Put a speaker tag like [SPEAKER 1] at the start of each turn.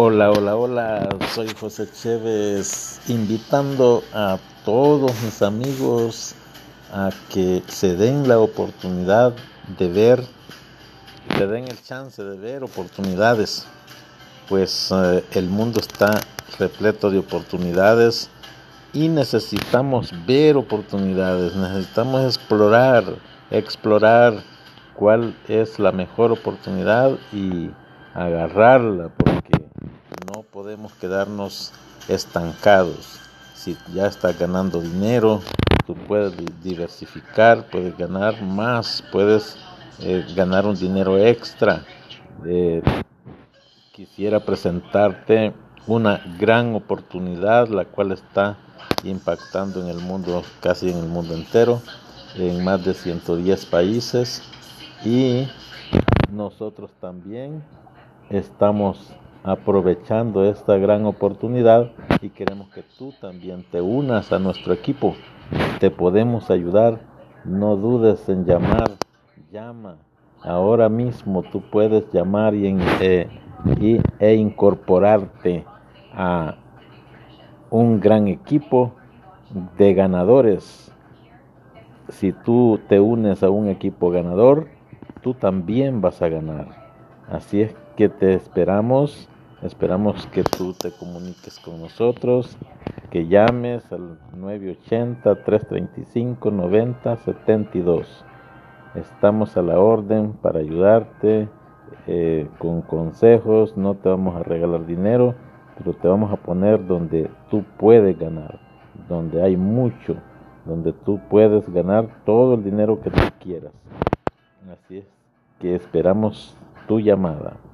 [SPEAKER 1] Hola, hola, hola, soy José Chévez, invitando a todos mis amigos a que se den la oportunidad de ver, se den el chance de ver oportunidades, pues eh, el mundo está repleto de oportunidades y necesitamos ver oportunidades, necesitamos explorar, explorar cuál es la mejor oportunidad y agarrarla no podemos quedarnos estancados. Si ya estás ganando dinero, tú puedes diversificar, puedes ganar más, puedes eh, ganar un dinero extra. Eh, quisiera presentarte una gran oportunidad, la cual está impactando en el mundo, casi en el mundo entero, en más de 110 países y nosotros también estamos aprovechando esta gran oportunidad y queremos que tú también te unas a nuestro equipo. Te podemos ayudar. No dudes en llamar. Llama. Ahora mismo tú puedes llamar y, eh, e incorporarte a un gran equipo de ganadores. Si tú te unes a un equipo ganador, tú también vas a ganar. Así es que te esperamos, esperamos que tú te comuniques con nosotros, que llames al 980-335-9072. Estamos a la orden para ayudarte eh, con consejos, no te vamos a regalar dinero, pero te vamos a poner donde tú puedes ganar, donde hay mucho, donde tú puedes ganar todo el dinero que tú quieras. Así es que esperamos tu llamada.